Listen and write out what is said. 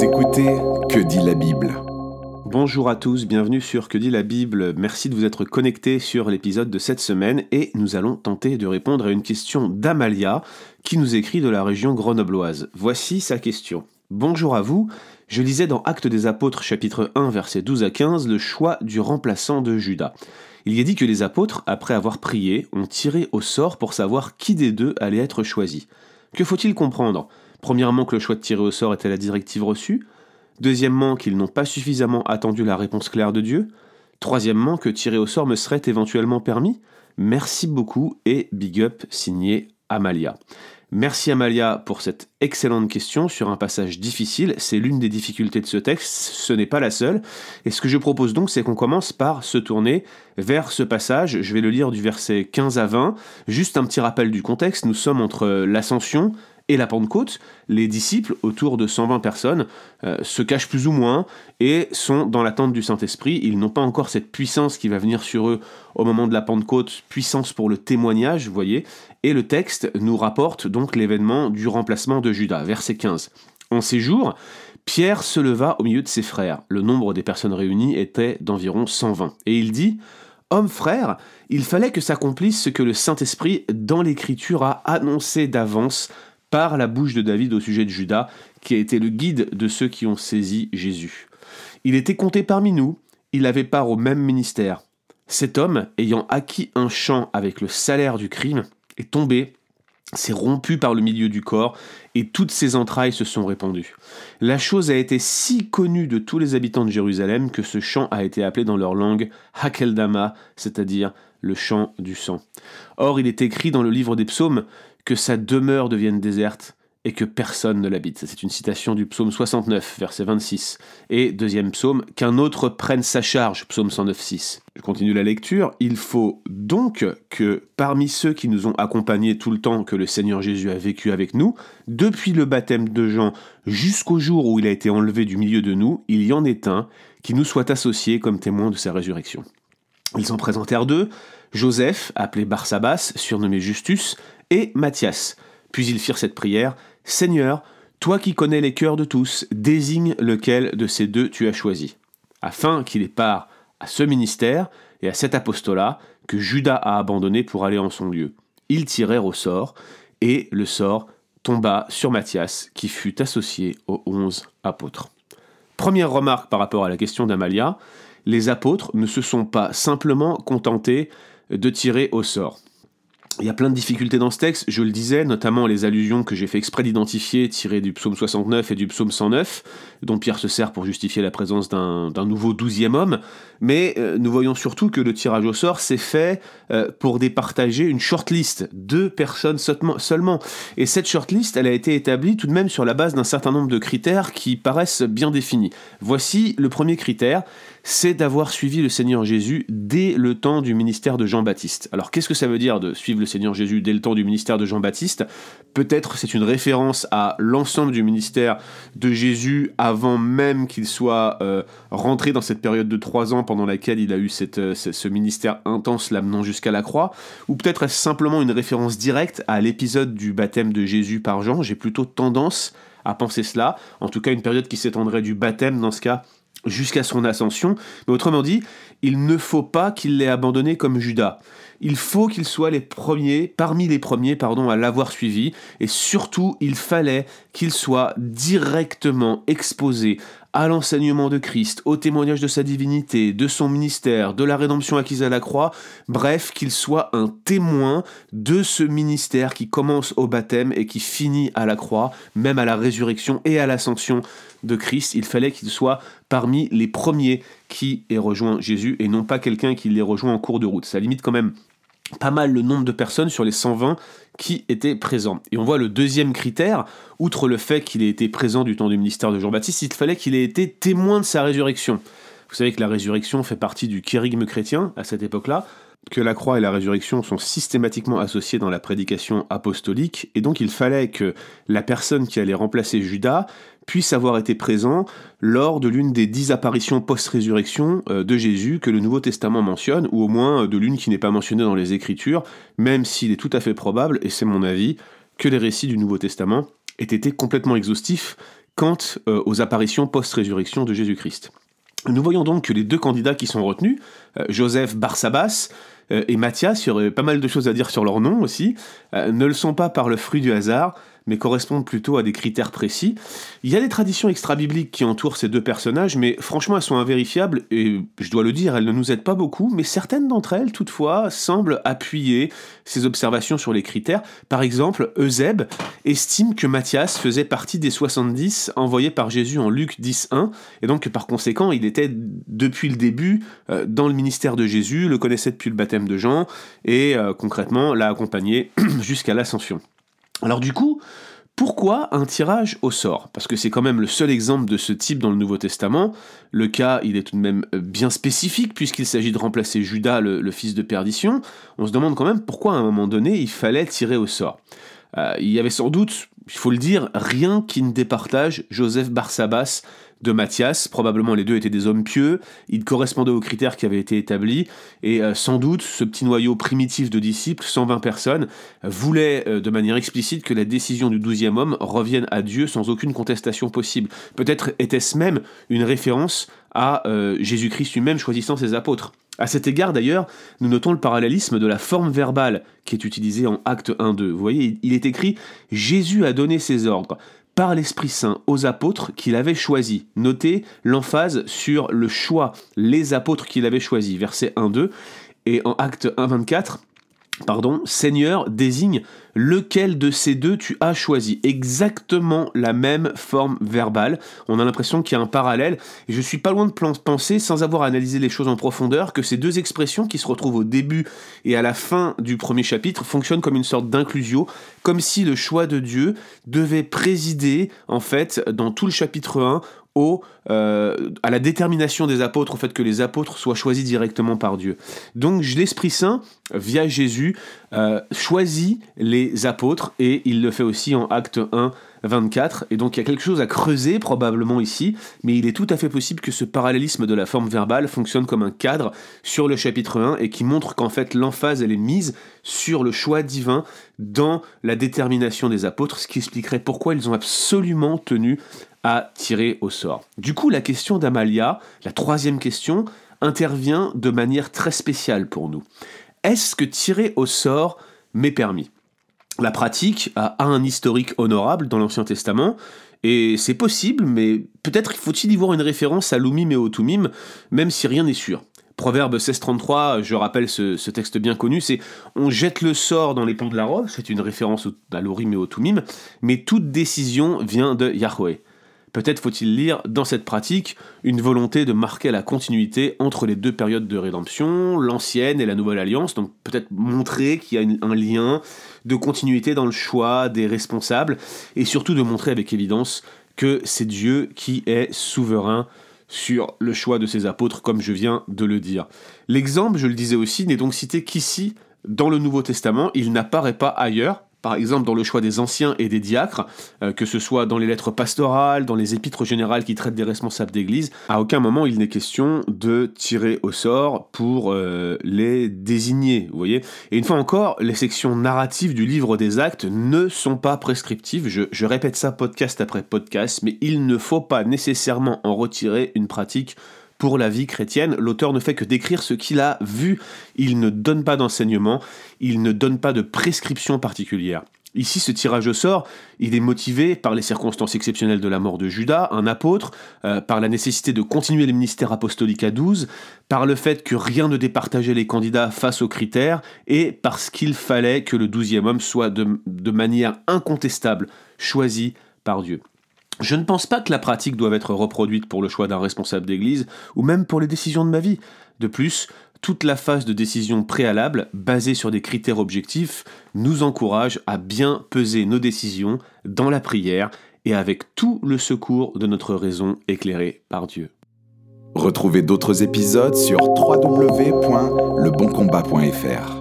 Écoutez Que dit la Bible Bonjour à tous, bienvenue sur Que dit la Bible. Merci de vous être connectés sur l'épisode de cette semaine et nous allons tenter de répondre à une question d'Amalia qui nous écrit de la région grenobloise. Voici sa question. Bonjour à vous, je lisais dans Actes des Apôtres chapitre 1 versets 12 à 15 le choix du remplaçant de Judas. Il y est dit que les apôtres, après avoir prié, ont tiré au sort pour savoir qui des deux allait être choisi. Que faut-il comprendre? Premièrement que le choix de tirer au sort était la directive reçue. Deuxièmement qu'ils n'ont pas suffisamment attendu la réponse claire de Dieu. Troisièmement que tirer au sort me serait éventuellement permis. Merci beaucoup et big up signé Amalia. Merci Amalia pour cette excellente question sur un passage difficile. C'est l'une des difficultés de ce texte, ce n'est pas la seule. Et ce que je propose donc, c'est qu'on commence par se tourner vers ce passage. Je vais le lire du verset 15 à 20. Juste un petit rappel du contexte. Nous sommes entre l'ascension et la Pentecôte, les disciples, autour de 120 personnes, euh, se cachent plus ou moins et sont dans l'attente du Saint-Esprit. Ils n'ont pas encore cette puissance qui va venir sur eux au moment de la Pentecôte, puissance pour le témoignage, vous voyez. Et le texte nous rapporte donc l'événement du remplacement de Judas, verset 15. En ces jours, Pierre se leva au milieu de ses frères. Le nombre des personnes réunies était d'environ 120. Et il dit Homme frère, il fallait que s'accomplisse ce que le Saint-Esprit dans l'Écriture a annoncé d'avance par la bouche de David au sujet de Judas, qui a été le guide de ceux qui ont saisi Jésus. Il était compté parmi nous, il avait part au même ministère. Cet homme, ayant acquis un champ avec le salaire du crime, est tombé, s'est rompu par le milieu du corps, et toutes ses entrailles se sont répandues. La chose a été si connue de tous les habitants de Jérusalem que ce champ a été appelé dans leur langue Hakeldama, c'est-à-dire le champ du sang. Or, il est écrit dans le livre des psaumes que sa demeure devienne déserte et que personne ne l'habite. C'est une citation du psaume 69, verset 26. Et deuxième psaume, qu'un autre prenne sa charge, psaume 109, 6. Je continue la lecture. Il faut donc que parmi ceux qui nous ont accompagnés tout le temps que le Seigneur Jésus a vécu avec nous, depuis le baptême de Jean jusqu'au jour où il a été enlevé du milieu de nous, il y en ait un qui nous soit associé comme témoin de sa résurrection. Ils s'en présentèrent deux, Joseph, appelé Barsabas, surnommé Justus, et Matthias. Puis ils firent cette prière Seigneur, toi qui connais les cœurs de tous, désigne lequel de ces deux tu as choisi, afin qu'il ait part à ce ministère et à cet apostolat que Judas a abandonné pour aller en son lieu. Ils tirèrent au sort, et le sort tomba sur Matthias, qui fut associé aux onze apôtres. Première remarque par rapport à la question d'Amalia, les apôtres ne se sont pas simplement contentés de tirer au sort. Il y a plein de difficultés dans ce texte, je le disais, notamment les allusions que j'ai fait exprès d'identifier tirées du psaume 69 et du psaume 109, dont Pierre se sert pour justifier la présence d'un nouveau douzième homme, mais euh, nous voyons surtout que le tirage au sort s'est fait euh, pour départager une shortlist, deux personnes seulement. Et cette shortlist, elle a été établie tout de même sur la base d'un certain nombre de critères qui paraissent bien définis. Voici le premier critère, c'est d'avoir suivi le Seigneur Jésus dès le temps du ministère de Jean-Baptiste. Alors qu'est-ce que ça veut dire de suivre le Seigneur Jésus dès le temps du ministère de Jean-Baptiste? Peut-être c'est une référence à l'ensemble du ministère de Jésus avant même qu'il soit euh, rentré dans cette période de trois ans pendant laquelle il a eu euh, ce ministère intense l'amenant jusqu'à la croix, ou peut-être est-ce simplement une référence directe à l'épisode du baptême de Jésus par Jean? J'ai plutôt tendance à penser cela, en tout cas une période qui s'étendrait du baptême dans ce cas jusqu'à son ascension. Mais autrement dit, il ne faut pas qu'il l'ait abandonné comme Judas. Il faut qu'il soit les premiers, parmi les premiers, pardon, à l'avoir suivi, et surtout, il fallait qu'il soit directement exposé à l'enseignement de Christ, au témoignage de sa divinité, de son ministère, de la rédemption acquise à la croix, bref, qu'il soit un témoin de ce ministère qui commence au baptême et qui finit à la croix, même à la résurrection et à l'ascension de Christ. Il fallait qu'il soit parmi les premiers qui aient rejoint Jésus et non pas quelqu'un qui les rejoint en cours de route. Ça limite quand même pas mal le nombre de personnes sur les 120 qui étaient présents. Et on voit le deuxième critère, outre le fait qu'il ait été présent du temps du ministère de Jean-Baptiste, il fallait qu'il ait été témoin de sa résurrection. Vous savez que la résurrection fait partie du kérigme chrétien à cette époque-là, que la croix et la résurrection sont systématiquement associées dans la prédication apostolique, et donc il fallait que la personne qui allait remplacer Judas puisse avoir été présent lors de l'une des dix apparitions post-résurrection euh, de Jésus que le Nouveau Testament mentionne, ou au moins de l'une qui n'est pas mentionnée dans les Écritures, même s'il est tout à fait probable, et c'est mon avis, que les récits du Nouveau Testament aient été complètement exhaustifs, quant euh, aux apparitions post-résurrection de Jésus-Christ. Nous voyons donc que les deux candidats qui sont retenus, euh, Joseph Barsabas euh, et Matthias, il y aurait pas mal de choses à dire sur leur nom aussi, ne le sont pas par le fruit du hasard, mais correspondent plutôt à des critères précis. Il y a des traditions extra-bibliques qui entourent ces deux personnages, mais franchement elles sont invérifiables, et je dois le dire, elles ne nous aident pas beaucoup, mais certaines d'entre elles, toutefois, semblent appuyer ces observations sur les critères. Par exemple, Euseb estime que Matthias faisait partie des 70 envoyés par Jésus en Luc 10.1, et donc que par conséquent il était depuis le début euh, dans le ministère de Jésus, le connaissait depuis le baptême de Jean, et euh, concrètement l'a accompagné jusqu'à l'ascension. Alors du coup, pourquoi un tirage au sort? Parce que c'est quand même le seul exemple de ce type dans le Nouveau Testament. Le cas, il est tout de même euh, bien spécifique puisqu'il s'agit de remplacer Judas, le, fils de perdition. On se demande quand même pourquoi à un moment donné il fallait tirer au sort. Euh, il y avait sans doute, il faut le dire, rien qui ne départage Joseph Barsabas de Matthias. Probablement les deux étaient des hommes pieux, ils correspondaient aux critères qui avaient été établis, et euh, sans doute ce petit noyau primitif de disciples, 120 personnes, voulait euh, de manière explicite que la décision du douzième homme revienne à Dieu sans aucune contestation possible. Peut-être était-ce même une référence à euh, Jésus-Christ lui-même choisissant ses apôtres. À cet égard d'ailleurs, nous notons le parallélisme de la forme verbale qui est utilisée en acte 1-2. Vous voyez, il est écrit Jésus a donné ses ordres par l'Esprit Saint aux apôtres qu'il avait choisis. Notez l'emphase sur le choix, les apôtres qu'il avait choisis, verset 1-2. Et en acte 1-24, pardon, Seigneur désigne lequel de ces deux tu as choisi. Exactement la même forme verbale. On a l'impression qu'il y a un parallèle. Et je suis pas loin de penser, sans avoir analysé les choses en profondeur, que ces deux expressions qui se retrouvent au début et à la fin du premier chapitre fonctionnent comme une sorte d'inclusio, comme si le choix de Dieu devait présider, en fait, dans tout le chapitre 1, euh, à la détermination des apôtres, au fait que les apôtres soient choisis directement par Dieu. Donc l'Esprit Saint, via Jésus, euh, choisit les apôtres et il le fait aussi en acte 1. 24, et donc il y a quelque chose à creuser probablement ici, mais il est tout à fait possible que ce parallélisme de la forme verbale fonctionne comme un cadre sur le chapitre 1 et qui montre qu'en fait l'emphase est mise sur le choix divin dans la détermination des apôtres, ce qui expliquerait pourquoi ils ont absolument tenu à tirer au sort. Du coup, la question d'Amalia, la troisième question, intervient de manière très spéciale pour nous. Est-ce que tirer au sort m'est permis? La pratique a un historique honorable dans l'Ancien Testament, et c'est possible, mais peut-être faut-il y voir une référence à l'umim et au tumim, même si rien n'est sûr. Proverbe 1633, je rappelle ce, texte bien connu, c'est On jette le sort dans les ponts de la robe, c'est une référence à l'urim et au tumim, mais toute décision vient de Yahweh. Peut-être faut-il lire dans cette pratique une volonté de marquer la continuité entre les deux périodes de rédemption, l'ancienne et la nouvelle alliance, donc peut-être montrer qu'il y a un lien de continuité dans le choix des responsables, et surtout de montrer avec évidence que c'est Dieu qui est souverain sur le choix de ses apôtres, comme je viens de le dire. L'exemple, je le disais aussi, n'est donc cité qu'ici dans le Nouveau Testament, il n'apparaît pas ailleurs, par exemple dans le choix des anciens et des diacres, euh, que ce soit dans les lettres pastorales, dans les épîtres générales qui traitent des responsables d'église, à aucun moment il n'est question de tirer au sort pour euh, les désigner, vous voyez. Et une fois encore, les sections narratives du livre des actes ne sont pas prescriptives, je, je répète ça podcast après podcast, mais il ne faut pas nécessairement en retirer une pratique pour la vie chrétienne. L'auteur ne fait que décrire ce qu'il a vu. Il ne donne pas d'enseignement, il ne donne pas de prescription particulière. Ici, ce tirage au sort, il est motivé par les circonstances exceptionnelles de la mort de Judas, un apôtre, euh, par la nécessité de continuer le ministère apostolique à 12, par le fait que rien ne départageait les candidats face aux critères, et parce qu'il fallait que le douzième homme soit de manière incontestable choisi par Dieu. Je ne pense pas que la pratique doive être reproduite pour le choix d'un responsable d'église ou même pour les décisions de ma vie. De plus, toute la phase de décision préalable, basée sur des critères objectifs, nous encourage à bien peser nos décisions dans la prière et avec tout le secours de notre raison éclairée par Dieu. Retrouvez d'autres épisodes sur www.leboncombat.fr.